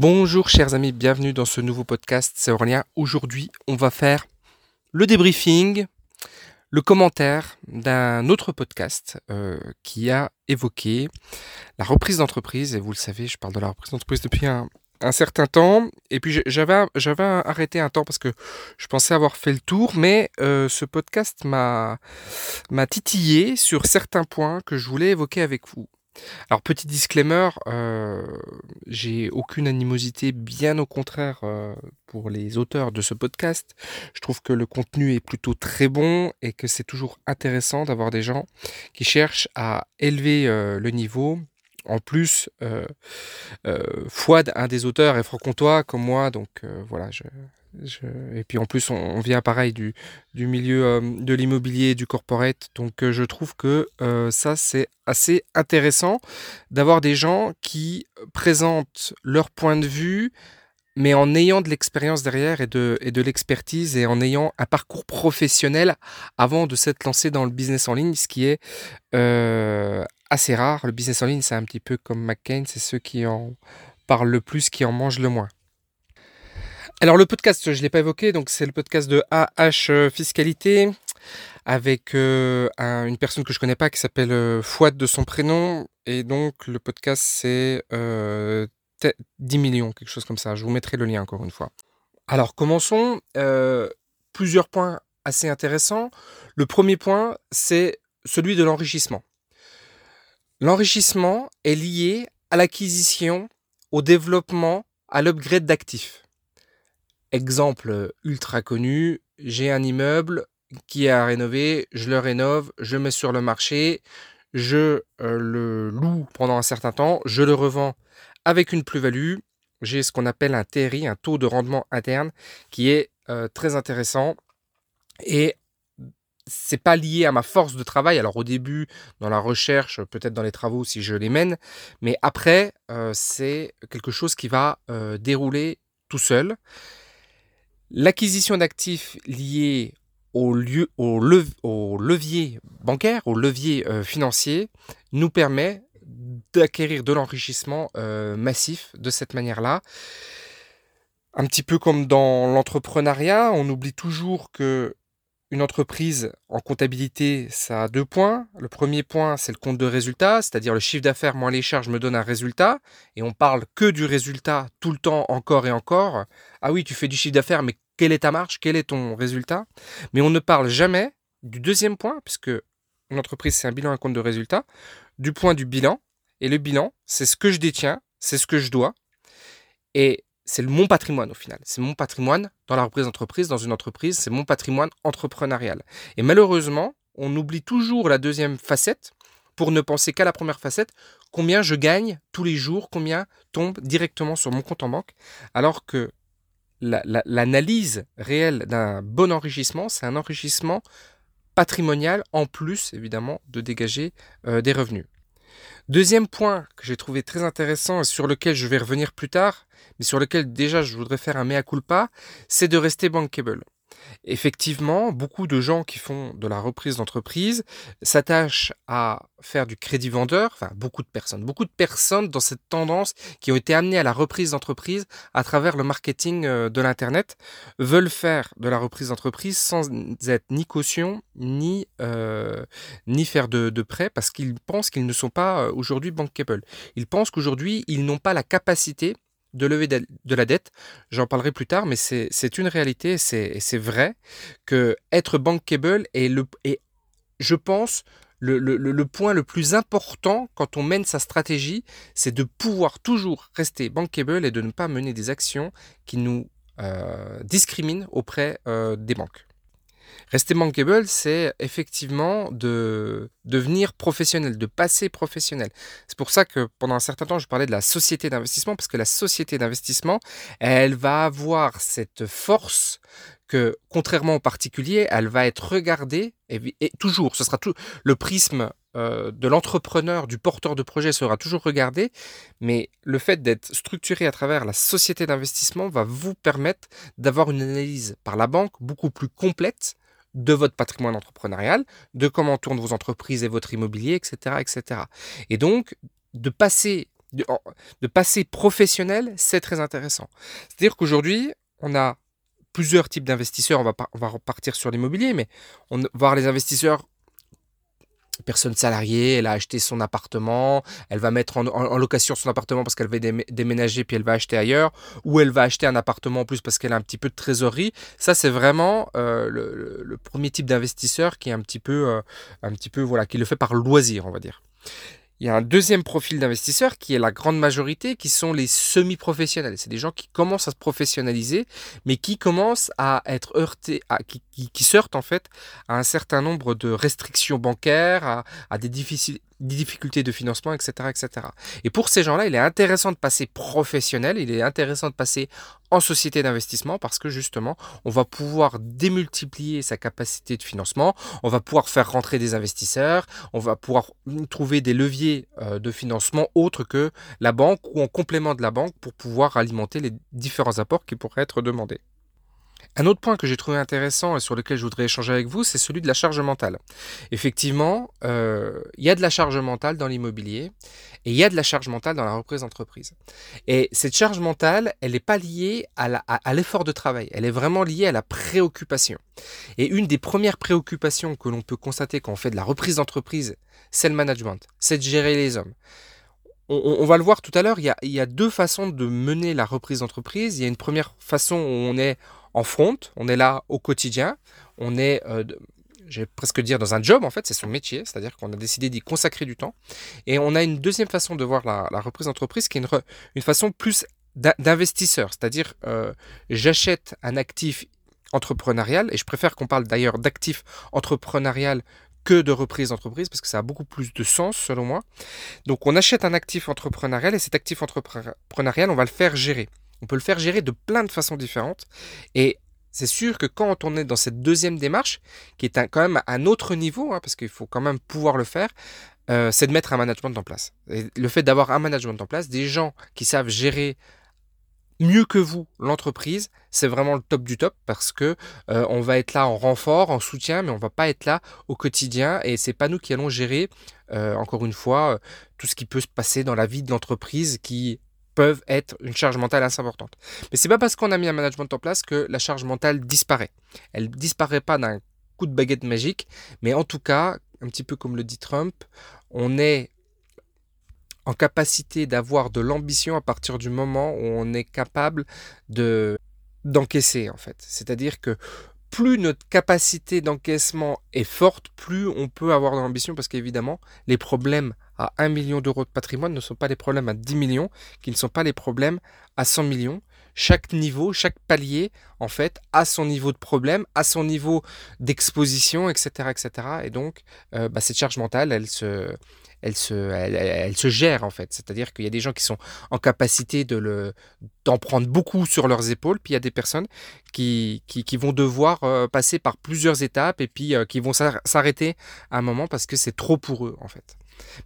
Bonjour chers amis, bienvenue dans ce nouveau podcast, c'est Aurélien. Aujourd'hui, on va faire le débriefing, le commentaire d'un autre podcast euh, qui a évoqué la reprise d'entreprise. Et vous le savez, je parle de la reprise d'entreprise depuis un, certain temps. Et puis j'avais, j'avais arrêté un temps parce que je pensais avoir fait le tour, mais euh, ce podcast m'a, m'a titillé sur certains points que je voulais évoquer avec vous. Alors petit disclaimer, euh, j'ai aucune animosité, bien au contraire euh, pour les auteurs de ce podcast. Je trouve que le contenu est plutôt très bon et que c'est toujours intéressant d'avoir des gens qui cherchent à élever euh, le niveau. En plus, Fouad, un des auteurs, est franc-comtois comme moi, donc voilà, je, et puis en plus, on, vient pareil du, du milieu euh, de l'immobilier, du corporate. Donc euh, je trouve que euh, ça, c'est assez intéressant d'avoir des gens qui présentent leur point de vue, mais en ayant de l'expérience derrière et de, et de l'expertise et en ayant un parcours professionnel avant de s'être lancé dans le business en ligne, ce qui est assez rare. Le business en ligne, c'est un petit peu comme McCain, c'est ceux qui en parlent le plus, qui en mangent le moins. Alors le podcast, je ne l'ai pas évoqué, donc c'est le podcast de AH Fiscalité avec euh, une personne que je connais pas qui s'appelle euh, Fouad de son prénom. Et donc le podcast c'est 10 millions, quelque chose comme ça. Je vous mettrai le lien encore une fois. Alors commençons. plusieurs points assez intéressants. Le premier point, c'est celui de l'enrichissement. L'enrichissement est lié à l'acquisition, au développement, à l'upgrade d'actifs. Exemple ultra connu, j'ai un immeuble qui est à rénover, je le rénove, je mets sur le marché, je euh, le loue pendant un certain temps, je le revends avec une plus-value. J'ai ce qu'on appelle un TRI, un taux de rendement interne, qui est euh, très intéressant. Et c'est pas lié à ma force de travail. Alors au début, dans la recherche, peut-être dans les travaux si je les mène, mais après, euh, c'est quelque chose qui va dérouler tout seul. L'acquisition d'actifs liés au, lieu, au, levier bancaire, au levier euh, financier, nous permet d'acquérir de l'enrichissement euh, massif de cette manière-là. Un petit peu comme dans l'entrepreneuriat, on oublie toujours que une entreprise en comptabilité, ça a deux points. Le premier point, c'est le compte de résultat, c'est-à-dire le chiffre d'affaires moins les charges me donne un résultat. Et on parle que du résultat tout le temps, encore et encore. Ah oui, tu fais du chiffre d'affaires, mais quelle est ta marge? Quel est ton résultat? Mais on ne parle jamais du deuxième point, puisque une entreprise, c'est un bilan, un compte de résultat, du point du bilan. Et le bilan, c'est ce que je détiens, c'est ce que je dois. Et c'est mon patrimoine au final. C'est mon patrimoine dans la reprise d'entreprise, dans une entreprise, c'est mon patrimoine entrepreneurial. Et malheureusement, on oublie toujours la deuxième facette pour ne penser qu'à la première facette, combien je gagne tous les jours, combien tombe directement sur mon compte en banque, alors que l'analyse réelle d'un bon enrichissement, c'est un enrichissement patrimonial en plus évidemment de dégager euh, des revenus. Deuxième point que j'ai trouvé très intéressant et sur lequel je vais revenir plus tard, mais sur lequel déjà je voudrais faire un mea culpa, c'est de rester bankable. Effectivement, beaucoup de gens qui font de la reprise d'entreprise s'attachent à faire du crédit vendeur, enfin beaucoup de personnes, beaucoup de personnes dans cette tendance qui ont été amenées à la reprise d'entreprise à travers le marketing euh, de l'Internet veulent faire de la reprise d'entreprise sans être ni caution ni, euh, ni faire de, prêt parce qu'ils pensent qu'ils ne sont pas euh, aujourd'hui bankable. Ils pensent qu'aujourd'hui ils n'ont pas la capacité de lever de la dette. J'en parlerai plus tard, mais c'est une réalité c'est vrai que être bankable est, le, je pense, le, point le plus important quand on mène sa stratégie, c'est de pouvoir toujours rester bankable et de ne pas mener des actions qui nous euh, discriminent auprès euh, des banques. Rester bankable, c'est effectivement de devenir professionnel, de passer professionnel. C'est pour ça que pendant un certain temps, je parlais de la société d'investissement, parce que la société d'investissement, elle va avoir cette force que, contrairement au particulier, elle va être regardée, et, toujours, ce sera tout, le prisme euh, de l'entrepreneur, du porteur de projet sera toujours regardé, mais le fait d'être structuré à travers la société d'investissement va vous permettre d'avoir une analyse par la banque beaucoup plus complète de votre patrimoine entrepreneurial, de comment tournent vos entreprises et votre immobilier, etc. etc. Et donc, de passer de, passer professionnel, c'est très intéressant. C'est-à-dire qu'aujourd'hui, on a plusieurs types d'investisseurs. On va, on va repartir sur l'immobilier, mais on va voir les investisseurs personne salariée, elle a acheté son appartement, elle va mettre en, location son appartement parce qu'elle va déménager puis elle va acheter ailleurs, ou elle va acheter un appartement en plus parce qu'elle a un petit peu de trésorerie. Ça, c'est vraiment euh, le, premier type d'investisseur qui est un petit peu, euh, un petit peu, voilà, qui le fait par loisir, on va dire. Il y a un deuxième profil d'investisseurs qui est la grande majorité, qui sont les semi-professionnels. C'est des gens qui commencent à se professionnaliser, mais qui commencent à être heurtés, qui, qui, sortent en fait à un certain nombre de restrictions bancaires, à, à des, difficiles, des difficultés de financement, etc., etc. Et pour ces gens-là, il est intéressant de passer professionnel, il est intéressant de passer en société d'investissement parce que justement, on va pouvoir démultiplier sa capacité de financement, on va pouvoir faire rentrer des investisseurs, on va pouvoir trouver des leviers euh, de financement autres que la banque ou en complément de la banque pour pouvoir alimenter les différents apports qui pourraient être demandés. Un autre point que j'ai trouvé intéressant et sur lequel je voudrais échanger avec vous, c'est celui de la charge mentale. Effectivement, euh, il y a de la charge mentale dans l'immobilier et il y a de la charge mentale dans la reprise d'entreprise. Et cette charge mentale, elle n'est pas liée à l'effort de travail, elle est vraiment liée à la préoccupation. Et une des premières préoccupations que l'on peut constater quand on fait de la reprise d'entreprise, c'est le management, c'est de gérer les hommes. On, va le voir tout à l'heure, il, il y a deux façons de mener la reprise d'entreprise. Il y a une première façon où on est en front, on est là au quotidien, on est, euh, je vais presque dire, dans un job en fait, c'est son métier, c'est-à-dire qu'on a décidé d'y consacrer du temps. Et on a une deuxième façon de voir la, reprise d'entreprise qui est une, façon plus d'investisseur, c'est-à-dire euh, j'achète un actif entrepreneurial, et je préfère qu'on parle d'ailleurs d'actif entrepreneurial que de reprise d'entreprise, parce que ça a beaucoup plus de sens selon moi. Donc on achète un actif entrepreneurial, et cet actif entrepreneurial, on va le faire gérer. On peut le faire gérer de plein de façons différentes. Et c'est sûr que quand on est dans cette deuxième démarche, qui est quand même un autre niveau, hein, parce qu'il faut quand même pouvoir le faire, euh, c'est de mettre un management en place. Et le fait d'avoir un management en place, des gens qui savent gérer mieux que vous l'entreprise, c'est vraiment le top du top parce que euh, on va être là en renfort, en soutien, mais on va pas être là au quotidien et c'est pas nous qui allons gérer euh, encore une fois tout ce qui peut se passer dans la vie de l'entreprise qui peuvent être une charge mentale assez importante. Mais c'est pas parce qu'on a mis un management en place que la charge mentale disparaît. Elle disparaît pas d'un coup de baguette magique, mais en tout cas, un petit peu comme le dit Trump, on est en capacité d'avoir de l'ambition à partir du moment où on est capable de d'encaisser en fait. C'est-à-dire que plus notre capacité d'encaissement est forte, plus on peut avoir de l'ambition parce qu'évidemment, les problèmes à 1 million d'euros de patrimoine ne sont pas les problèmes à 10 millions, qui ne sont pas les problèmes à 100 millions. Chaque niveau, chaque palier, en fait, a son niveau de problème, a son niveau d'exposition, etc., etc. Et donc, euh, bah, cette charge mentale, elle se, elle se, elle, se gère en fait. C'est-à-dire qu'il y a des gens qui sont en capacité de le, d'en prendre beaucoup sur leurs épaules, puis il y a des personnes qui, qui, vont devoir euh, passer par plusieurs étapes et puis euh, qui vont s'arrêter à un moment parce que c'est trop pour eux en fait.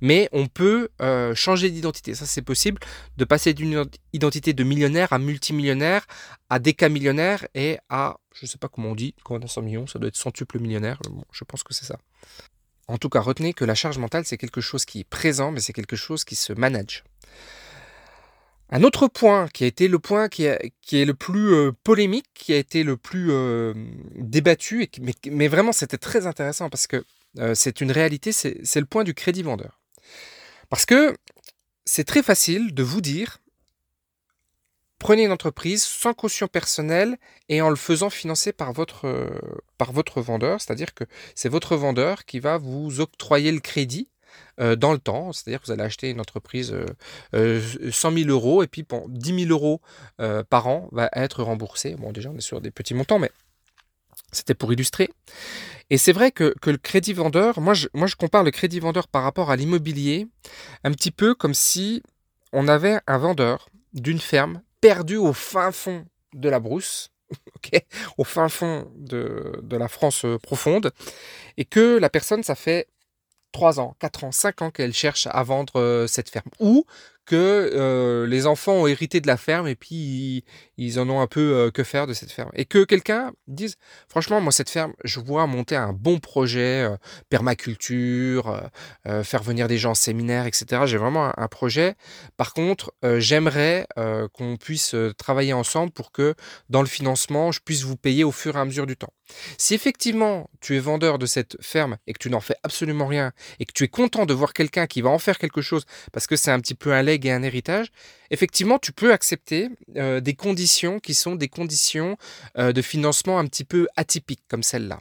Mais on peut euh, changer d'identité, ça c'est possible, de passer d'une identité de millionnaire à multimillionnaire, à décamillionnaire et à, je ne sais pas comment on dit, quand on a 100 millions, ça doit être centuple millionnaire, je pense que c'est ça. En tout cas, retenez que la charge mentale, c'est quelque chose qui est présent, mais c'est quelque chose qui se manage. Un autre point qui a été le point qui, est le plus euh, polémique, qui a été le plus euh, débattu, mais, vraiment c'était très intéressant parce que euh, c'est une réalité, c'est le point du crédit vendeur. Parce que c'est très facile de vous dire, prenez une entreprise sans caution personnelle et en le faisant financer par votre, euh, par votre vendeur, c'est-à-dire que c'est votre vendeur qui va vous octroyer le crédit euh, dans le temps, c'est-à-dire que vous allez acheter une entreprise 100 000 euros et puis bon, 10 000 euros par an va être remboursé. Bon, déjà on est sur des petits montants, mais c'était pour illustrer. Et c'est vrai que, le crédit vendeur, moi moi je compare le crédit vendeur par rapport à l'immobilier, un petit peu comme si on avait un vendeur d'une ferme perdu au fin fond de la brousse, au fin fond de, la France euh, profonde, et que la personne, ça fait 3 ans, 4 ans, 5 ans qu'elle cherche à vendre euh, cette ferme, ou que les enfants ont hérité de la ferme et puis ils, en ont un peu que faire de cette ferme. Et que quelqu'un dise, franchement, moi, cette ferme, je vois monter un bon projet, permaculture, faire venir des gens en séminaire, etc. J'ai vraiment un, projet. Par contre, j'aimerais qu'on puisse travailler ensemble pour que dans le financement, je puisse vous payer au fur et à mesure du temps. Si effectivement tu es vendeur de cette ferme et que tu n'en fais absolument rien et que tu es content de voir quelqu'un qui va en faire quelque chose parce que c'est un petit peu un leg et un héritage, effectivement tu peux accepter euh, des conditions qui sont des conditions euh, de financement un petit peu atypiques comme celle-là.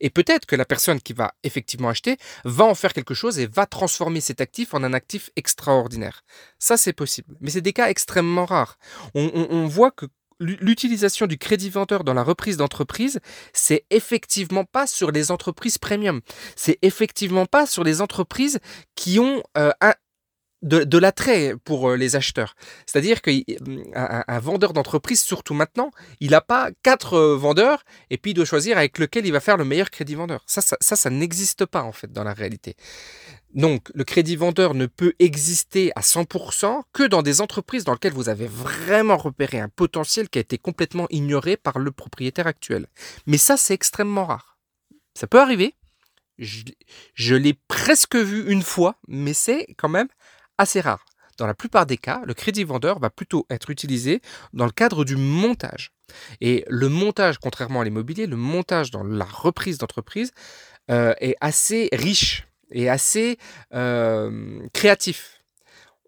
Et peut-être que la personne qui va effectivement acheter va en faire quelque chose et va transformer cet actif en un actif extraordinaire. Ça, c'est possible. Mais c'est des cas extrêmement rares. on voit que l'utilisation du crédit vendeur dans la reprise d'entreprise, c'est effectivement pas sur les entreprises premium. C'est effectivement pas sur les entreprises qui ont euh, de, l'attrait pour euh, les acheteurs. C'est-à-dire qu'un un vendeur d'entreprise, surtout maintenant, il n'a pas quatre euh, vendeurs et puis il doit choisir avec lequel il va faire le meilleur crédit vendeur. ça, ça, ça n'existe pas en fait dans la réalité. Donc, le crédit vendeur ne peut exister à 100% que dans des entreprises dans lesquelles vous avez vraiment repéré un potentiel qui a été complètement ignoré par le propriétaire actuel. Mais ça, c'est extrêmement rare. Ça peut arriver. Je, l'ai presque vu une fois, mais c'est quand même assez rare. Dans la plupart des cas, le crédit vendeur va plutôt être utilisé dans le cadre du montage. Et le montage, contrairement à l'immobilier, le montage dans la reprise d'entreprise euh, est assez riche et assez créatif.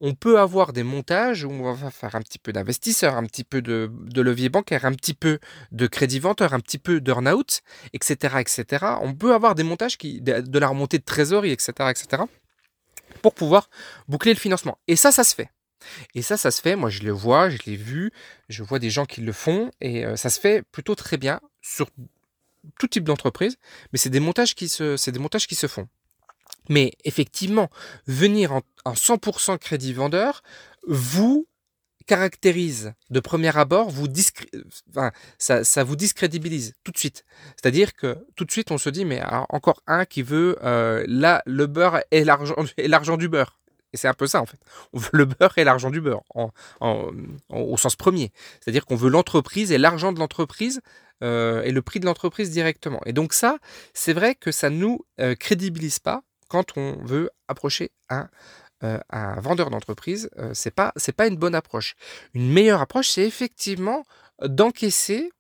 On peut avoir des montages où on va faire un petit peu d'investisseurs, un petit peu de, levier bancaire, un petit peu de crédit venteur, un petit peu d'earn-out, etc., etc. On peut avoir des montages qui, de la remontée de trésorerie, etc., etc., pour pouvoir boucler le financement. Et ça, ça se fait. Et ça, ça se fait. Moi, je le vois, je l'ai vu, je vois des gens qui le font, et ça se fait plutôt très bien sur tout type d'entreprise. Mais c'est des montages qui se, c'est des montages qui se font. Mais effectivement, venir en, 100% crédit vendeur vous caractérise de premier abord, vous ça, vous discrédibilise tout de suite. C'est-à-dire que tout de suite, on se dit, mais encore un qui veut euh, là, le beurre et l'argent, du beurre. Et c'est un peu ça, en fait. On veut le beurre et l'argent du beurre, au sens premier. C'est-à-dire qu'on veut l'entreprise et l'argent de l'entreprise euh, et le prix de l'entreprise directement. Et donc ça, c'est vrai que ça ne nous euh, crédibilise pas quand on veut approcher un, euh, un vendeur d'entreprise, euh, c'est pas pas une bonne approche. Une meilleure approche, c'est effectivement d'encaisser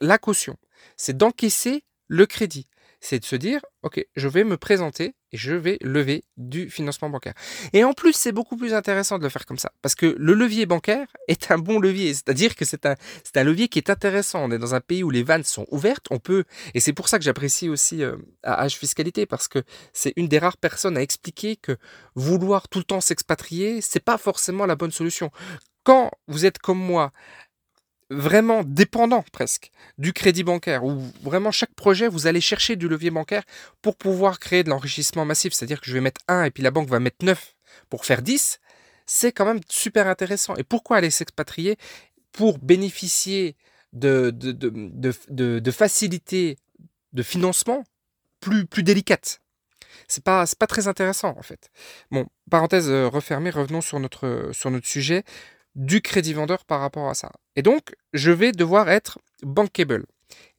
la caution, c'est d'encaisser le crédit, c'est de se dire, ok, je vais me présenter je vais lever du financement bancaire. Et en plus, c'est beaucoup plus intéressant de le faire comme ça, parce que le levier bancaire est un bon levier, c'est-à-dire que c'est un, levier qui est intéressant. On est dans un pays où les vannes sont ouvertes, on peut, et c'est pour ça que j'apprécie aussi euh, H Fiscalité, parce que c'est une des rares personnes à expliquer que vouloir tout le temps s'expatrier, c'est pas forcément la bonne solution. Quand vous êtes comme moi, vraiment dépendant presque du crédit bancaire, où vraiment chaque projet, vous allez chercher du levier bancaire pour pouvoir créer de l'enrichissement massif. C'est-à-dire que je vais mettre 1 et puis la banque va mettre 9 pour faire 10. C'est quand même super intéressant. Et pourquoi aller s'expatrier Pour bénéficier de, de, de, de, facilités de financement plus, plus délicates? C'est pas, pas très intéressant en fait. Bon, parenthèse euh, refermée, revenons sur notre, sur notre sujet du crédit vendeur par rapport à ça. Et donc, je vais devoir être bankable.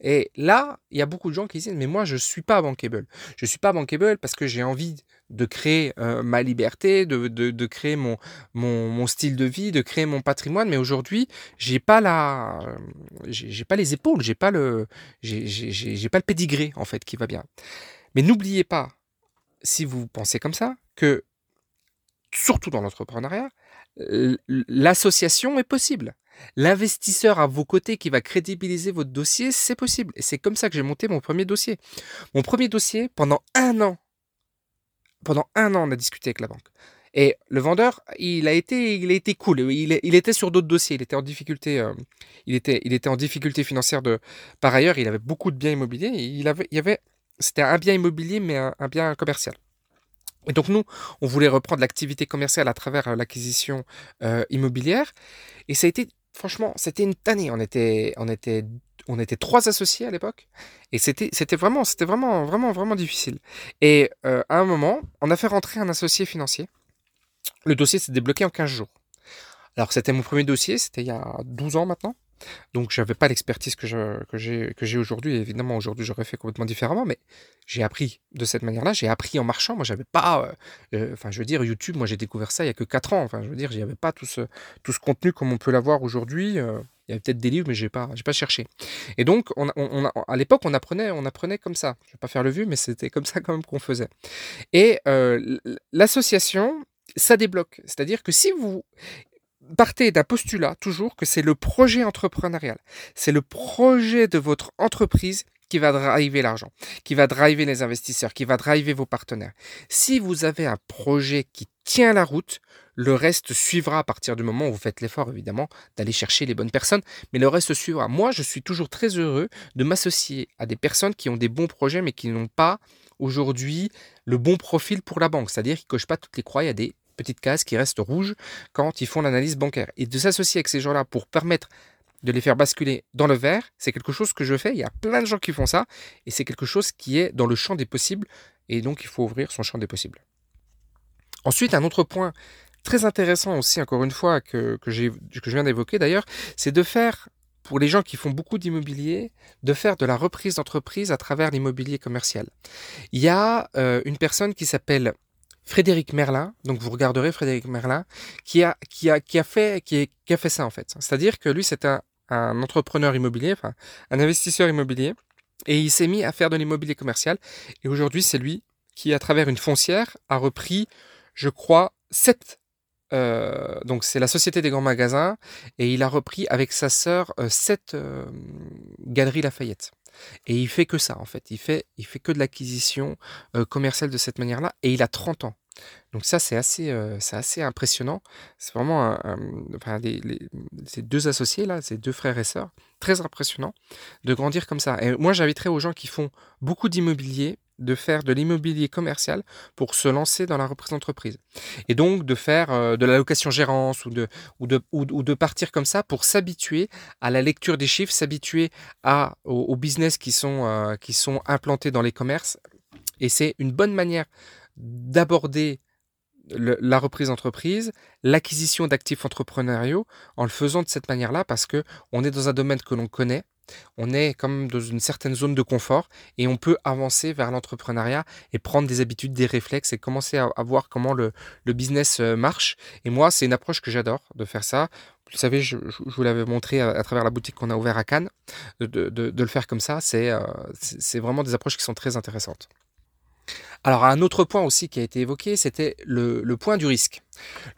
Et là, il y a beaucoup de gens qui disent, mais moi, je ne suis pas bankable. Je ne suis pas bankable parce que j'ai envie de créer euh, ma liberté, de, de, créer mon, mon, style de vie, de créer mon patrimoine. Mais aujourd'hui, j'ai pas j'ai pas les épaules, j'ai pas le, j'ai pas le pédigré en fait qui va bien. Mais n'oubliez pas, si vous pensez comme ça, que surtout dans l'entrepreneuriat, l'association est possible. L'investisseur à vos côtés qui va crédibiliser votre dossier, c'est possible. Et c'est comme ça que j'ai monté mon premier dossier. Mon premier dossier, pendant un an, pendant un an, on a discuté avec la banque. Et le vendeur, il a été, il a été cool. Il, était sur d'autres dossiers. Il était en difficulté. Euh, il était, il était en difficulté financière de. Par ailleurs, il avait beaucoup de biens immobiliers. il avait, il y avait, c'était un bien immobilier, mais un bien commercial. Et donc nous, on voulait reprendre l'activité commerciale à travers euh, l'acquisition euh, immobilière. Et ça a été, franchement, c'était une tannée. On était, on était, on était trois associés à l'époque. Et c'était, c'était vraiment, c'était vraiment, vraiment, vraiment difficile. Et euh, à un moment, on a fait rentrer un associé financier. Le dossier s'est débloqué en 15 jours. Alors c'était mon premier dossier, c'était il y a 12 ans maintenant. Donc j'avais pas l'expertise que je, j'ai aujourd'hui. Évidemment aujourd'hui j'aurais fait complètement différemment, mais j'ai appris de cette manière-là. J'ai appris en marchant. Moi j'avais pas, euh, euh, enfin je veux dire YouTube. Moi j'ai découvert ça il y a que 4 ans. Enfin je veux dire j'y avais pas tout ce tout ce contenu comme on peut l'avoir aujourd'hui. Euh, il y avait peut-être des livres, mais j'ai pas j'ai pas cherché. Et donc à l'époque on apprenait on apprenait comme ça. Je vais pas faire le vu, mais c'était comme ça quand même qu'on faisait. Et l'association ça débloque. C'est-à-dire que si vous partez d'un postulat toujours que c'est le projet entrepreneurial, c'est le projet de votre entreprise qui va driver l'argent, qui va driver les investisseurs, qui va driver vos partenaires. Si vous avez un projet qui tient la route, le reste suivra à partir du moment où vous faites l'effort, évidemment, d'aller chercher les bonnes personnes, mais le reste suivra. Moi, je suis toujours très heureux de m'associer à des personnes qui ont des bons projets, mais qui n'ont pas aujourd'hui le bon profil pour la banque, c'est-à-dire qu'ils ne cochent pas toutes les croix, il y a des petite case qui reste rouge quand ils font l'analyse bancaire. Et de s'associer avec ces gens-là pour permettre de les faire basculer dans le vert, c'est quelque chose que je fais. Il y a plein de gens qui font ça. Et c'est quelque chose qui est dans le champ des possibles. Et donc, il faut ouvrir son champ des possibles. Ensuite, un autre point très intéressant aussi, encore une fois, que, je viens d'évoquer d'ailleurs, c'est de faire, pour les gens qui font beaucoup d'immobilier, de faire de la reprise d'entreprise à travers l'immobilier commercial. Il y a euh, une personne qui s'appelle Frédéric Merlin, donc vous regarderez Frédéric Merlin, qui a, qui a, qui a, fait, qui, a fait ça en fait. C'est-à-dire que lui, c'est un, entrepreneur immobilier, un investisseur immobilier, et il s'est mis à faire de l'immobilier commercial. Et aujourd'hui, c'est lui qui, à travers une foncière, a repris, je crois, sept. Euh, donc c'est la Société des grands magasins et il a repris avec sa sœur euh, sept euh, galeries Lafayette. Et il fait que ça, en fait. Il fait, il fait que de l'acquisition euh, commerciale de cette manière-là. Et il a 30 ans. Donc ça, c'est assez, euh, c'est assez impressionnant. C'est vraiment enfin, ces deux associés, là, ces deux frères et sœurs, très impressionnant de grandir comme ça. Et moi, j'inviterais aux gens qui font beaucoup d'immobilier de faire de l'immobilier commercial pour se lancer dans la reprise d'entreprise. Et donc de faire euh, de la location gérance ou de, ou, de, ou, de partir comme ça pour s'habituer à la lecture des chiffres, s'habituer aux, business qui sont, euh, qui sont implantés dans les commerces. Et c'est une bonne manière d'aborder la reprise d'entreprise, l'acquisition d'actifs entrepreneuriaux en le faisant de cette manière-là parce que on est dans un domaine que l'on connaît, on est comme dans une certaine zone de confort et on peut avancer vers l'entrepreneuriat et prendre des habitudes, des réflexes et commencer à, voir comment le, business euh, marche. Et moi, c'est une approche que j'adore de faire ça. Vous savez, je, vous l'avais montré à, travers la boutique qu'on a ouverte à Cannes, de, le faire comme ça. Euh, c'est vraiment des approches qui sont très intéressantes. Alors un autre point aussi qui a été évoqué, c'était le, point du risque.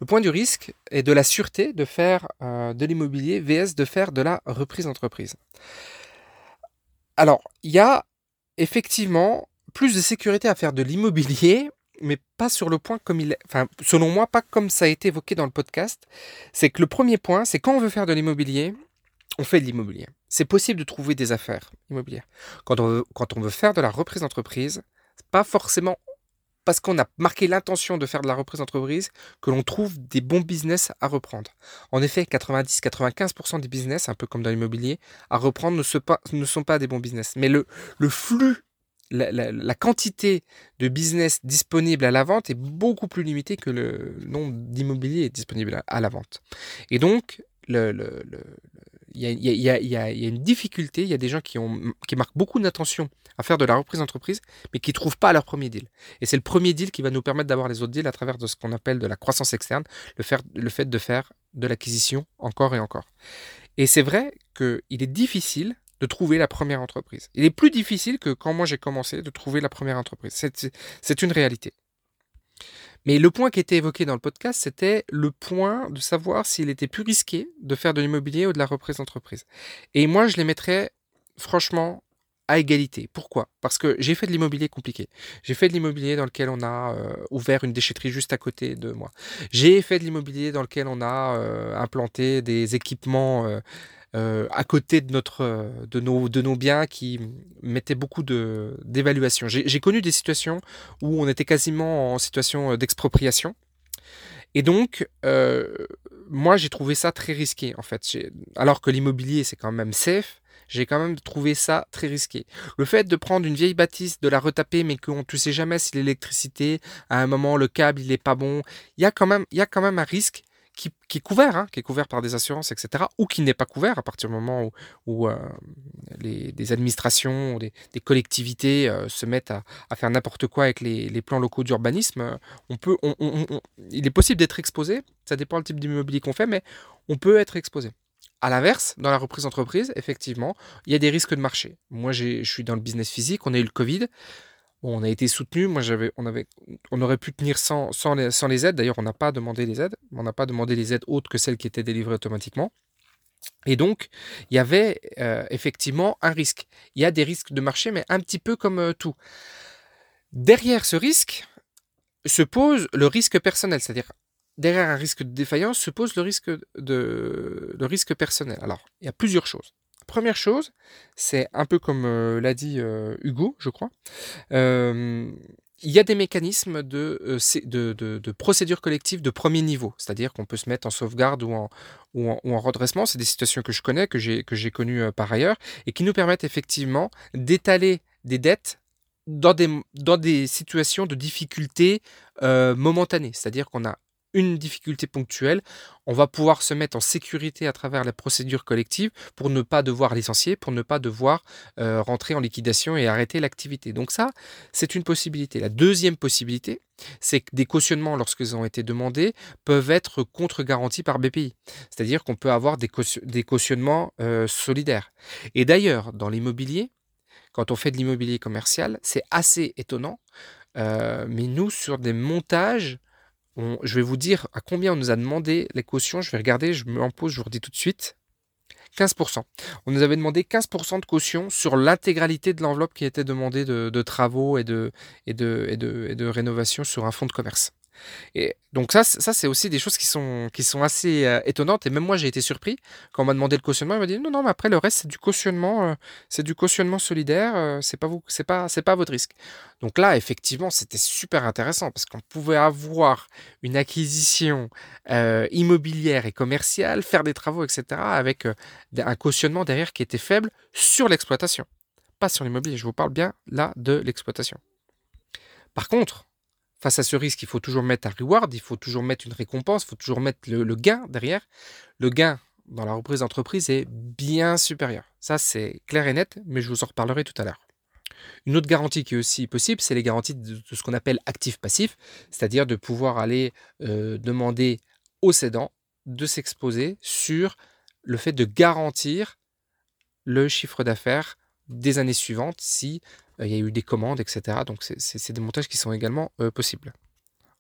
Le point du risque est de la sûreté de faire euh, de l'immobilier vs de faire de la reprise d'entreprise. Alors il y a effectivement plus de sécurité à faire de l'immobilier, mais pas sur le point comme il est, enfin selon moi pas comme ça a été évoqué dans le podcast. C'est que le premier point, c'est quand on veut faire de l'immobilier, on fait de l'immobilier. C'est possible de trouver des affaires immobilières. Quand on quand on veut faire de la reprise d'entreprise, pas forcément parce qu'on a marqué l'intention de faire de la reprise d'entreprise que l'on trouve des bons business à reprendre. En effet, 90-95% des business, un peu comme dans l'immobilier, à reprendre ne, sont pas des bons business. Mais le, flux, la, quantité de business disponible à la vente est beaucoup plus limitée que le nombre d'immobilier disponible à, la vente. Et donc, le, il y, a, une difficulté, il y a des gens qui, marquent beaucoup d'attention à faire de la reprise d'entreprise, mais qui ne trouvent pas leur premier deal. Et c'est le premier deal qui va nous permettre d'avoir les autres deals à travers de ce qu'on appelle de la croissance externe, le fait de faire de l'acquisition encore et encore. Et c'est vrai qu'il est difficile de trouver la première entreprise. Il est plus difficile que quand moi j'ai commencé de trouver la première entreprise. C'est une réalité. Mais le point qui était évoqué dans le podcast, c'était le point de savoir s'il était plus risqué de faire de l'immobilier ou de la reprise d'entreprise. Et moi, je les mettrais franchement à égalité. Pourquoi? Parce que j'ai fait de l'immobilier compliqué. J'ai fait de l'immobilier dans lequel on a euh, ouvert une déchetterie juste à côté de moi. J'ai fait de l'immobilier dans lequel on a euh, implanté des équipements euh, à côté de, notre, de, nos, de nos biens qui mettaient beaucoup d'évaluation. J'ai connu des situations où on était quasiment en situation d'expropriation. Et donc, moi, j'ai trouvé ça très risqué, en fait. Alors que l'immobilier, c'est quand même safe j'ai quand même trouvé ça très risqué. Le fait de prendre une vieille bâtisse, de la retaper, mais qu'on ne sait jamais si l'électricité, à un moment, le câble, il n'est pas bon, il y, il y a quand même un risque qui, est couvert, hein, qui est couvert par des assurances, etc., ou qui n'est pas couvert à partir du moment où, euh, les, des administrations, des, collectivités euh, se mettent à, faire n'importe quoi avec les, plans locaux d'urbanisme, on peut, il est possible d'être exposé, ça dépend du type d'immobilier qu'on fait, mais on peut être exposé. À l'inverse, dans la reprise d'entreprise, effectivement, il y a des risques de marché. Moi, je suis dans le business physique, on a eu le Covid on a été soutenu. Moi, j'avais, on, aurait pu tenir sans, sans, les, aides. D'ailleurs, on n'a pas demandé les aides. On n'a pas demandé les aides autres que celles qui étaient délivrées automatiquement. Et donc, il y avait euh, effectivement un risque. Il y a des risques de marché, mais un petit peu comme euh, tout. Derrière ce risque se pose le risque personnel, c'est-à-dire derrière un risque de défaillance se pose le risque, de, le risque personnel. Alors, il y a plusieurs choses. Première chose, c'est un peu comme euh, l'a dit euh, Hugo, je crois. il y a des mécanismes de, de, procédure collective de premier niveau, c'est-à-dire qu'on peut se mettre en sauvegarde ou en, redressement. C'est des situations que je connais, que j'ai, connues euh, par ailleurs, et qui nous permettent effectivement d'étaler des dettes dans des, situations de difficulté momentanée. C'est-à-dire qu'on a une difficulté ponctuelle, on va pouvoir se mettre en sécurité à travers la procédure collective pour ne pas devoir licencier, pour ne pas devoir euh, rentrer en liquidation et arrêter l'activité. Donc ça, c'est une possibilité. La deuxième possibilité, c'est que des cautionnements, lorsqu'ils ont été demandés, peuvent être contre-garantis par BPI. C'est-à-dire qu'on peut avoir des, cautionnements euh, solidaires. Et d'ailleurs, dans l'immobilier, quand on fait de l'immobilier commercial, c'est assez étonnant. Euh, mais nous, sur des montages je vais vous dire à combien on nous a demandé les cautions. Je vais regarder, je me pause, je vous redis tout de suite. 15%. On nous avait demandé 15% de caution sur l'intégralité de l'enveloppe qui était demandée de, travaux et de rénovation sur un fonds de commerce. Et donc ça, ça c'est aussi des choses qui sont, qui sont assez euh, étonnantes. Et même moi, j'ai été surpris quand on m'a demandé le cautionnement. Il m'a dit non, non, mais après le reste, c'est du cautionnement, euh, c'est du cautionnement solidaire. Euh, c'est pas vous, c'est pas, c'est pas votre risque. Donc là, effectivement, c'était super intéressant parce qu'on pouvait avoir une acquisition immobilière et commerciale, faire des travaux, etc., avec un cautionnement derrière qui était faible sur l'exploitation, pas sur l'immobilier. Je vous parle bien là de l'exploitation. Par contre, face à ce risque, il faut toujours mettre un reward, il faut toujours mettre une récompense, il faut toujours mettre le, gain derrière. Le gain dans la reprise d'entreprise est bien supérieur. Ça, c'est clair et net, mais je vous en reparlerai tout à l'heure. Une autre garantie qui est aussi possible, c'est les garanties de, ce qu'on appelle actif-passif, c'est-à-dire de pouvoir aller euh, demander au cédant de s'exposer sur le fait de garantir le chiffre d'affaires des années suivantes si il y a eu des commandes, etc. Donc c'est des montages qui sont également euh, possibles.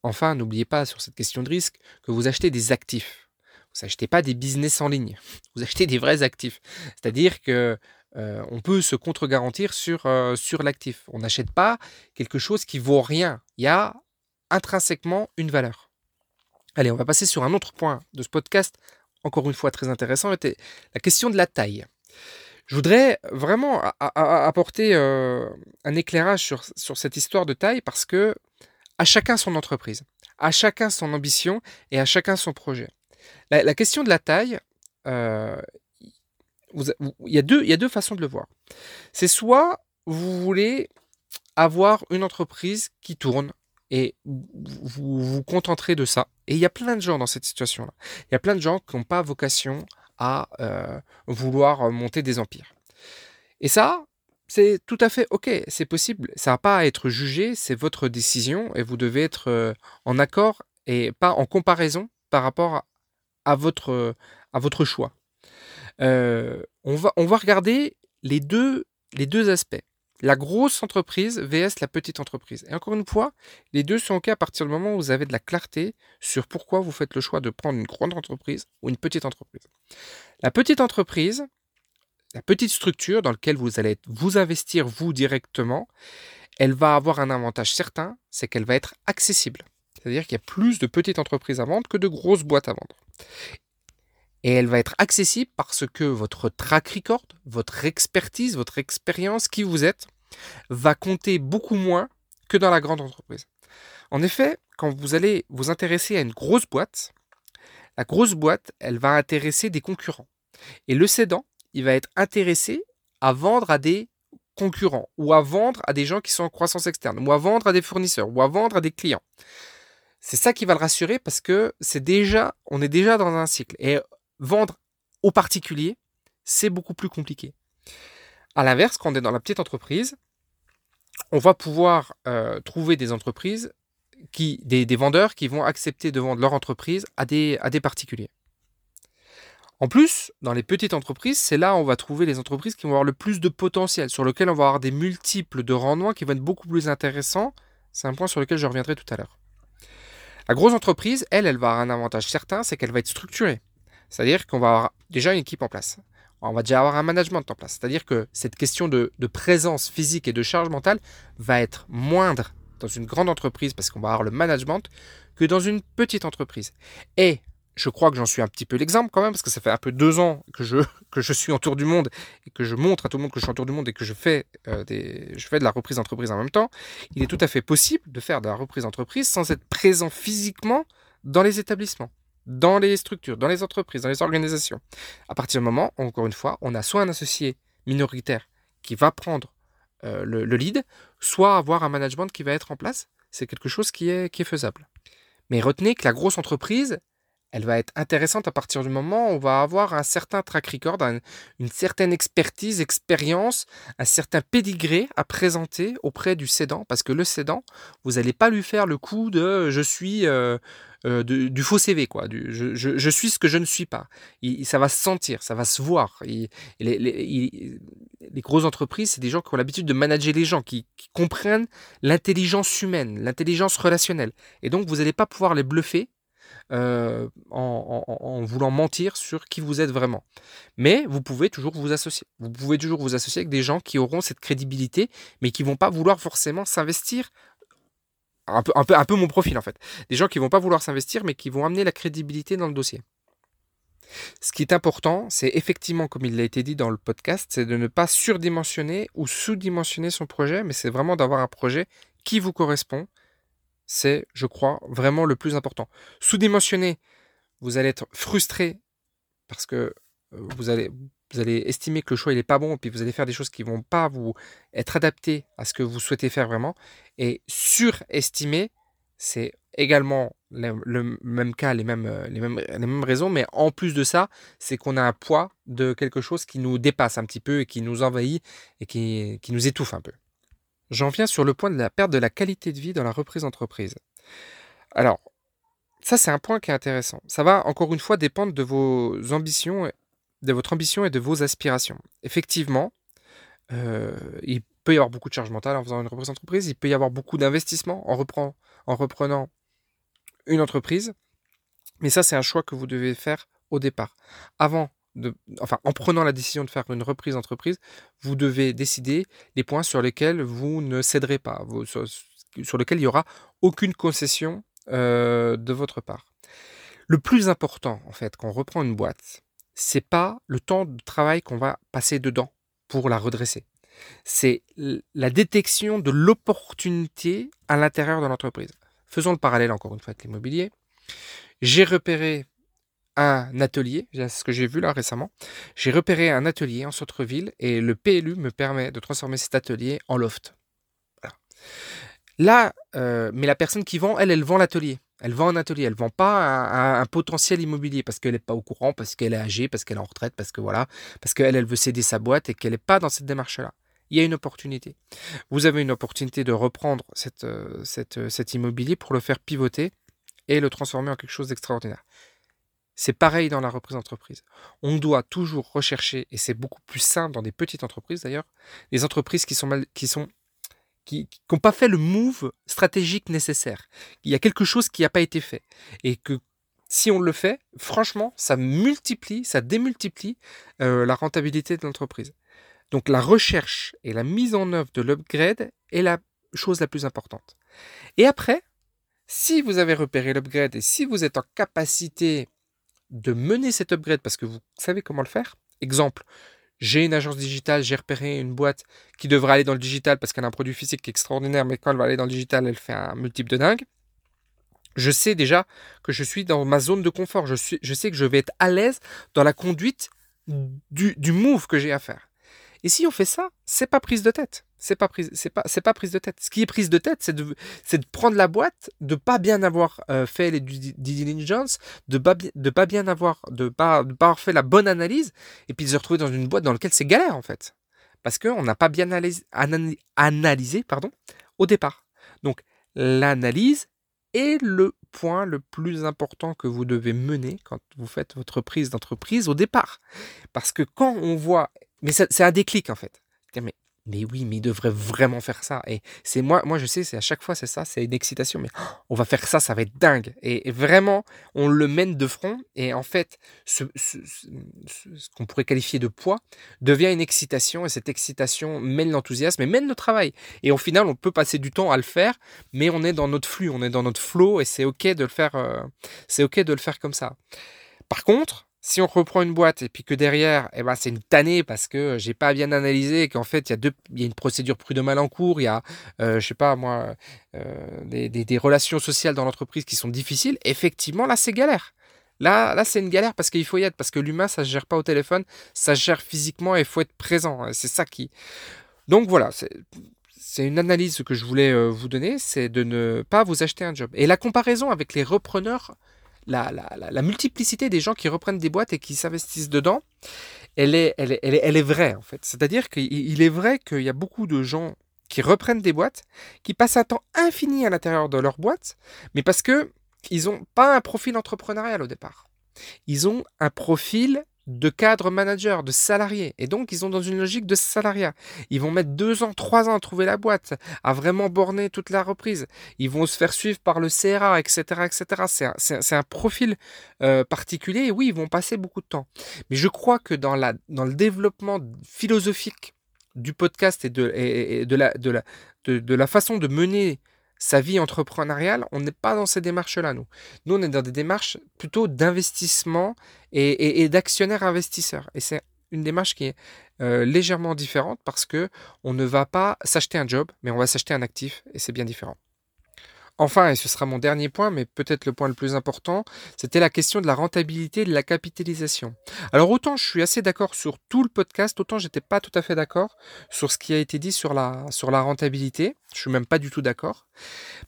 Enfin, n'oubliez pas sur cette question de risque que vous achetez des actifs. Vous n'achetez pas des business en ligne. Vous achetez des vrais actifs. C'est-à-dire que euh, on peut se contre-garantir sur, sur l'actif. On n'achète pas quelque chose qui vaut rien. Il y a intrinsèquement une valeur. Allez, on va passer sur un autre point de ce podcast, encore une fois très intéressant, la question de la taille. Je voudrais vraiment apporter euh, un éclairage sur, sur cette histoire de taille parce que à chacun son entreprise, à chacun son ambition et à chacun son projet. La, question de la taille, euh, il, y a deux, il y a deux façons de le voir. C'est soit vous voulez avoir une entreprise qui tourne et vous vous contenterez de ça. Et il y a plein de gens dans cette situation-là. Il y a plein de gens qui n'ont pas vocation à euh, vouloir monter des empires. Et ça, c'est tout à fait OK, c'est possible. Ça n'a pas à être jugé, c'est votre décision et vous devez être euh, en accord et pas en comparaison par rapport à, votre, à votre choix. Euh, on, va, on va regarder les deux, les deux aspects. La grosse entreprise vs la petite entreprise. Et encore une fois, les deux sont OK à partir du moment où vous avez de la clarté sur pourquoi vous faites le choix de prendre une grande entreprise ou une petite entreprise. La petite entreprise, la petite structure dans laquelle vous allez vous investir vous directement, elle va avoir un avantage certain, c'est qu'elle va être accessible. C'est-à-dire qu'il y a plus de petites entreprises à vendre que de grosses boîtes à vendre. Et elle va être accessible parce que votre track record, votre expertise, votre expérience, qui vous êtes, va compter beaucoup moins que dans la grande entreprise. En effet, quand vous allez vous intéresser à une grosse boîte, la grosse boîte, elle va intéresser des concurrents. Et le cédant, il va être intéressé à vendre à des concurrents ou à vendre à des gens qui sont en croissance externe ou à vendre à des fournisseurs ou à vendre à des clients. C'est ça qui va le rassurer parce que c'est déjà, on est déjà dans un cycle. Et vendre aux particuliers, c'est beaucoup plus compliqué. À l'inverse, quand on est dans la petite entreprise, on va pouvoir euh, trouver des entreprises des, vendeurs qui vont accepter de vendre leur entreprise à des, particuliers. En plus, dans les petites entreprises, c'est là où on va trouver les entreprises qui vont avoir le plus de potentiel, sur lequel on va avoir des multiples de rendement qui vont être beaucoup plus intéressants. C'est un point sur lequel je reviendrai tout à l'heure. La grosse entreprise, elle, elle va avoir un avantage certain, c'est qu'elle va être structurée. C'est-à-dire qu'on va avoir déjà une équipe en place. On va déjà avoir un management en place. C'est-à-dire que cette question de, présence physique et de charge mentale va être moindre dans une grande entreprise parce qu'on va avoir le management que dans une petite entreprise. Et je crois que j'en suis un petit peu l'exemple quand même, parce que ça fait un peu deux ans que je, que je suis en tour du monde et que je montre à tout le monde que je suis en tour du monde et que je fais, euh, des, je fais de la reprise d'entreprise en même temps. Il est tout à fait possible de faire de la reprise d'entreprise sans être présent physiquement dans les établissements, dans les structures, dans les entreprises, dans les organisations. À partir du moment, encore une fois, on a soit un associé minoritaire qui va prendre euh, le, le, lead, soit avoir un management qui va être en place. C'est quelque chose qui est faisable. Mais retenez que la grosse entreprise, elle va être intéressante à partir du moment où on va avoir un certain track record, une certaine expertise, expérience, un certain pédigré à présenter auprès du cédant. Parce que le cédant, vous n'allez pas lui faire le coup de je suis euh, euh, du faux CV, quoi. Je, suis ce que je ne suis pas. ça va se sentir, ça va se voir. les, grosses entreprises, c'est des gens qui ont l'habitude de manager les gens, qui, qui comprennent l'intelligence humaine, l'intelligence relationnelle. Et donc, vous n'allez pas pouvoir les bluffer euh, en, voulant mentir sur qui vous êtes vraiment. Mais vous pouvez toujours vous associer. Vous pouvez toujours vous associer avec des gens qui auront cette crédibilité, mais qui vont pas vouloir forcément s'investir. Un peu, un, peu, mon profil en fait. Des gens qui vont pas vouloir s'investir, mais qui vont amener la crédibilité dans le dossier. Ce qui est important, c'est effectivement, comme il l'a été dit dans le podcast, c'est de ne pas surdimensionner ou sous-dimensionner son projet, mais c'est vraiment d'avoir un projet qui vous correspond, c'est, je crois, vraiment le plus important. Sous-dimensionné, vous allez être frustré parce que euh, vous allez, estimer que le choix il est pas bon, puis vous allez faire des choses qui vont pas vous être adaptées à ce que vous souhaitez faire vraiment. Et surestimé, c'est également le, même cas, les mêmes, euh, les, mêmes, les mêmes raisons, mais en plus de ça, c'est qu'on a un poids de quelque chose qui nous dépasse un petit peu et qui nous envahit et qui, qui nous étouffe un peu. J'en viens sur le point de la perte de la qualité de vie dans la reprise d'entreprise. Alors, ça c'est un point qui est intéressant. Ça va encore une fois dépendre de vos ambitions, de votre ambition et de vos aspirations. Effectivement, euh, il peut y avoir beaucoup de charge mentale en faisant une reprise d'entreprise, il peut y avoir beaucoup d'investissement en, en reprenant une entreprise, mais ça c'est un choix que vous devez faire au départ. Avant enfin, en prenant la décision de faire une reprise d'entreprise, vous devez décider les points sur lesquels vous ne céderez pas, sur, lesquels il n'y aura aucune concession euh, de votre part. Le plus important, en fait, quand on reprend une boîte, c'est pas le temps de travail qu'on va passer dedans pour la redresser. C'est la détection de l'opportunité à l'intérieur de l'entreprise. Faisons le parallèle encore une fois avec l'immobilier. J'ai repéré un atelier, c'est ce que j'ai vu là récemment. J'ai repéré un atelier en centre-ville et le PLU me permet de transformer cet atelier en loft. Là, euh, mais la personne qui vend, elle, elle vend l'atelier. Elle vend un atelier, elle vend pas un, potentiel immobilier parce qu'elle n'est pas au courant, parce qu'elle est âgée, parce qu'elle est en retraite, parce que voilà, parce qu'elle, elle veut céder sa boîte et qu'elle n'est pas dans cette démarche-là. Il y a une opportunité. Vous avez une opportunité de reprendre euh, cette, cet immobilier pour le faire pivoter et le transformer en quelque chose d'extraordinaire. C'est pareil dans la reprise d'entreprise. On doit toujours rechercher, et c'est beaucoup plus simple dans des petites entreprises d'ailleurs, les entreprises qui sont qui sont qui n'ont pas fait le move stratégique nécessaire. Il y a quelque chose qui n'a pas été fait. Et que si on le fait, franchement, ça multiplie, ça démultiplie euh, la rentabilité de l'entreprise. Donc la recherche et la mise en œuvre de l'upgrade est la chose la plus importante. Et après, si vous avez repéré l'upgrade et si vous êtes en capacité de mener cet upgrade parce que vous savez comment le faire. Exemple, j'ai une agence digitale, j'ai repéré une boîte qui devrait aller dans le digital parce qu'elle a un produit physique qui est extraordinaire, mais quand elle va aller dans le digital, elle fait un multiple de dingue. Je sais déjà que je suis dans ma zone de confort. Je, sais que je vais être à l'aise dans la conduite du, du move que j'ai à faire. Et si on fait ça, c'est pas prise de tête. C'est pas prise, c'est pas, c'est pas prise de tête. Ce qui est prise de tête, c'est de, c'est de prendre la boîte, de pas bien avoir euh, fait les due diligence, de pas, de pas bien avoir, de pas, de pas avoir fait la bonne analyse, et puis de se retrouver dans une boîte dans laquelle c'est galère en fait, parce qu'on n'a pas bien analysé, analysé, pardon, au départ. Donc l'analyse est le point le plus important que vous devez mener quand vous faites votre prise d'entreprise au départ. Parce que quand on voit, mais c'est un déclic en fait. Mais oui, mais il devrait vraiment faire ça. Et c'est moi, moi je sais, c'est à chaque fois c'est ça, c'est une excitation. Mais oh, on va faire ça, ça va être dingue. Et, vraiment, on le mène de front. Et en fait, ce, qu'on pourrait qualifier de poids devient une excitation. Et cette excitation mène l'enthousiasme et mène le travail. Et au final, on peut passer du temps à le faire, mais on est dans notre flux, on est dans notre flow, et c'est ok de le faire. Euh, c'est ok de le faire comme ça. Par contre, si on reprend une boîte et puis que derrière, eh ben, c'est une tannée parce que j'ai pas bien analysé qu'en fait, il y, a y a une procédure prud'homale en cours, il y a, euh, je sais pas moi, euh, des, relations sociales dans l'entreprise qui sont difficiles, effectivement, là, c'est galère. Là, là c'est une galère parce qu'il faut y être, parce que l'humain, ça se gère pas au téléphone, ça se gère physiquement et il faut être présent. Hein, c'est ça qui. Donc voilà, c'est une analyse que je voulais euh, vous donner, c'est de ne pas vous acheter un job. Et la comparaison avec les repreneurs la, multiplicité des gens qui reprennent des boîtes et qui s'investissent dedans, elle est, elle est, elle est, vraie en fait. C'est-à-dire qu'il est vrai qu'il y a beaucoup de gens qui reprennent des boîtes, qui passent un temps infini à l'intérieur de leur boîte, mais parce que ils n'ont pas un profil entrepreneurial au départ. Ils ont un profil de cadre manager, de salarié. Et donc, ils sont dans une logique de salariat. Ils vont mettre deux ans, trois ans à trouver la boîte, à vraiment borner toute la reprise. Ils vont se faire suivre par le CRA, etc., etc. C'est un, profil euh, particulier. Et oui, ils vont passer beaucoup de temps. Mais je crois que dans, le développement philosophique du podcast et de la façon de mener sa vie entrepreneuriale, on n'est pas dans ces démarches-là, nous. Nous, on est dans des démarches plutôt d'investissement et, et, d'actionnaire investisseur. Et c'est une démarche qui est euh, légèrement différente parce que on ne va pas s'acheter un job, mais on va s'acheter un actif et c'est bien différent. Enfin, et ce sera mon dernier point, mais peut-être le point le plus important, c'était la question de la rentabilité et de la capitalisation. Alors autant je suis assez d'accord sur tout le podcast, autant j'étais pas tout à fait d'accord sur ce qui a été dit sur la, rentabilité. Je suis même pas du tout d'accord.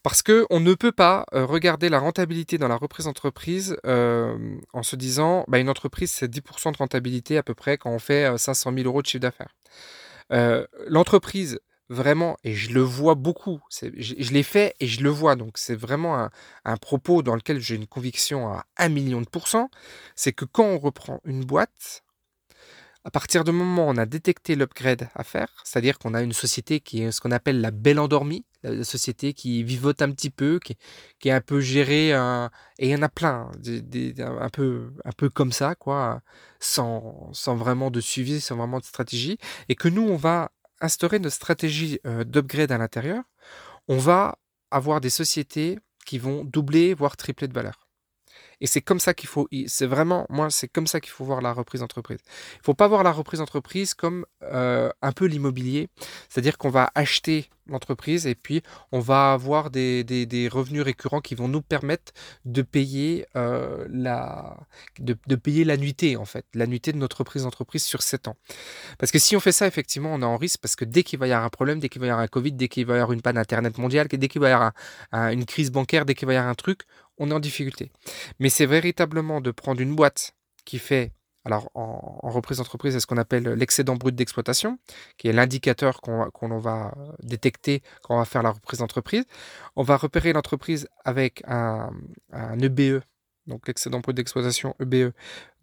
Parce que on ne peut pas euh, regarder la rentabilité dans la reprise d'entreprise euh, en se disant bah, une entreprise c'est 10% de rentabilité à peu près quand on fait 500 euh, 000 euros de chiffre d'affaires. L'entreprise vraiment, et je le vois beaucoup, je, l'ai fait et je le vois, donc c'est vraiment un, propos dans lequel j'ai une conviction à un million de pourcents, c'est que quand on reprend une boîte, à partir du moment où on a détecté l'upgrade à faire, c'est-à-dire qu'on a une société qui est ce qu'on appelle la belle endormie, la société qui vivote un petit peu, qui, est un peu gérée, et il y en a plein, un, peu, un peu comme ça, quoi, sans, sans vraiment de suivi, sans vraiment de stratégie, et que nous, on va instaurer notre stratégie euh, d'upgrade à l'intérieur, on va avoir des sociétés qui vont doubler, voire tripler de valeur. Et c'est comme ça qu'il faut, c'est vraiment, moi, c'est comme ça qu'il faut voir la reprise d'entreprise. Il faut pas voir la reprise d'entreprise comme euh, un peu l'immobilier, c'est-à-dire qu'on va acheter l'entreprise et puis on va avoir des, des, revenus récurrents qui vont nous permettre de payer euh, la de, de, payer l'annuité en fait l'annuité de notre prise d'entreprise sur 7 ans parce que si on fait ça effectivement on est en risque parce que dès qu'il va y avoir un problème dès qu'il va y avoir un Covid dès qu'il va y avoir une panne internet mondiale dès qu'il va y avoir une crise bancaire dès qu'il va y avoir un truc on est en difficulté mais c'est véritablement de prendre une boîte qui fait alors, en, reprise d'entreprise, c'est ce qu'on appelle l'excédent brut d'exploitation, qui est l'indicateur qu'on va détecter quand on va faire la reprise d'entreprise. On va repérer l'entreprise avec un, EBE, e, donc l'excédent brut d'exploitation EBE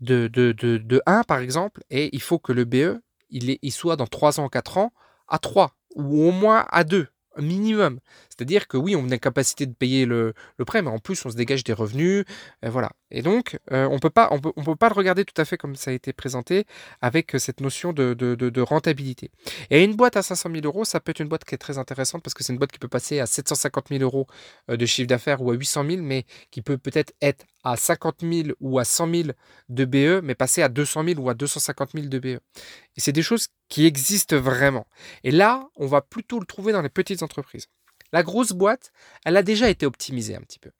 de, de, de, 1 par exemple, et il faut que l'EBE il, il soit dans 3 ans, ou 4 ans à 3, ou au moins à 2 minimum. C'est-à-dire que oui, on a la capacité de payer le, prêt, mais en plus, on se dégage des revenus. Voilà. Et donc, euh, on peut pas, on peut, pas le regarder tout à fait comme ça a été présenté avec euh, cette notion de, de, de, rentabilité. Et une boîte à 500 000 euros, ça peut être une boîte qui est très intéressante parce que c'est une boîte qui peut passer à 750 000 euros de chiffre d'affaires ou à 800 000, mais qui peut peut-être être à 50 000 ou à 100 000 de BE, mais passer à 200 000 ou à 250 000 de BE. Et c'est des choses qui existent vraiment. Et là, on va plutôt le trouver dans les petites entreprises. La grosse boîte, elle a déjà été optimisée un petit peu.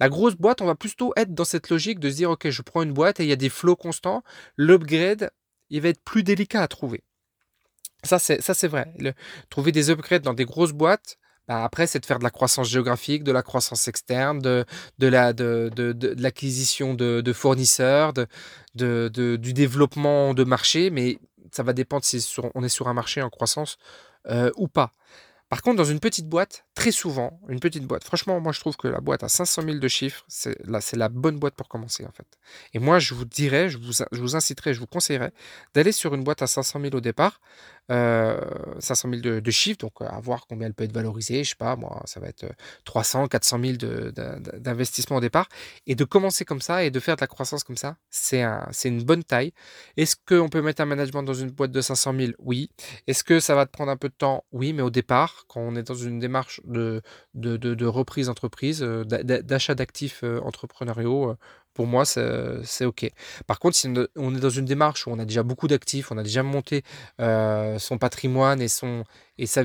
La grosse boîte, on va plutôt être dans cette logique de se dire, OK, je prends une boîte et il y a des flots constants. L'upgrade, il va être plus délicat à trouver. Ça, c'est vrai. Trouver des upgrades dans des grosses boîtes, bah, après, c'est de faire de la croissance géographique, de la croissance externe, de de la de de de de l'acquisition de fournisseurs, de du développement de marché, mais ça va dépendre si on est sur un marché en croissance, heu, ou pas. Par contre, dans une petite boîte, très souvent, une petite boîte, franchement, moi je trouve que la boîte à 500 000 de chiffres, c'est là, c'est la bonne boîte pour commencer en fait. Et moi, je vous dirais, je vous, je vous inciterais, je vous conseillerais d'aller sur une boîte à 500 000 au départ, euh, 500 000 de, de chiffres, donc euh, à voir combien elle peut être valorisée, je sais pas, moi, ça va être 300, 400 000 d'investissement au départ, et de commencer comme ça et de faire de la croissance comme ça, c'est un, c'est une bonne taille. Est-ce qu'on peut mettre un management dans une boîte de 500 000 Oui. Est-ce que ça va te prendre un peu de temps? Oui, mais au départ, quand on est dans une démarche de, de, de, reprise entreprise, euh, d'achat d'actifs euh, entrepreneuriaux, euh, pour moi, c'est OK. Par contre, si on est dans une démarche où on a déjà beaucoup d'actifs, on a déjà monté son patrimoine et, son, et, sa,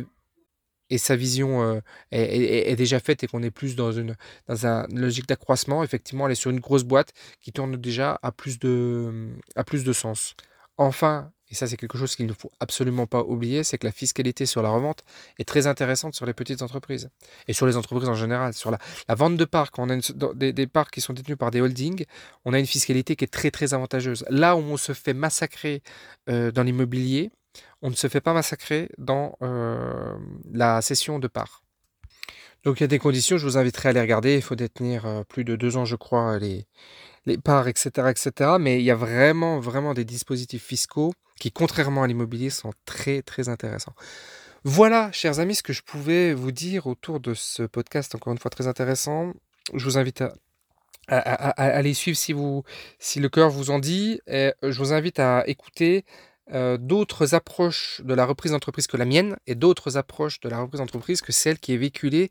et sa vision est, déjà faite et qu'on est plus dans une, dans logique d'accroissement, effectivement, aller sur une grosse boîte qui tourne déjà à plus de, à plus de sens. Enfin, et ça c'est quelque chose qu'il ne faut absolument pas oublier, c'est que la fiscalité sur la revente est très intéressante sur les petites entreprises et sur les entreprises en général. Sur la, vente de quand on a des, parts qui sont détenues par des holdings, on a une fiscalité qui est très très avantageuse. Là où on se fait massacrer euh, dans l'immobilier, on ne se fait pas massacrer dans euh, la cession de parts. Donc il y a des conditions, je vous inviterai à les regarder. Il faut détenir euh, plus de deux ans, je crois, les, les parts, etc., etc. Mais il y a vraiment, vraiment des dispositifs fiscaux qui, contrairement à l'immobilier, sont très, très intéressants. Voilà, chers amis, ce que je pouvais vous dire autour de ce podcast, encore une fois très intéressant. Je vous invite à, aller suivre si, vous, si le cœur vous en dit. Je vous invite à écouter euh, d'autres approches de la reprise d'entreprise que la mienne et d'autres approches de la reprise d'entreprise que celle qui est véhiculée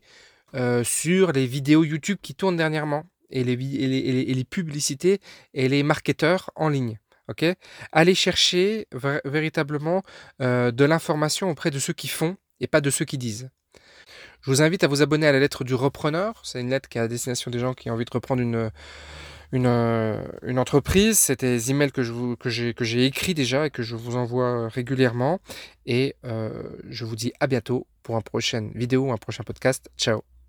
euh, sur les vidéos YouTube qui tournent dernièrement et les, publicités et les marketeurs en ligne. ok? Allez chercher véritablement euh, de l'information auprès de ceux qui font et pas de ceux qui disent. Je vous invite à vous abonner à la lettre du repreneur. C'est une lettre qui est à destination des gens qui ont envie de reprendre une, euh, entreprise. C'est des emails que, j'ai, écrits déjà et que je vous envoie régulièrement. Et euh, je vous dis à bientôt pour une prochaine vidéo un prochain podcast. Ciao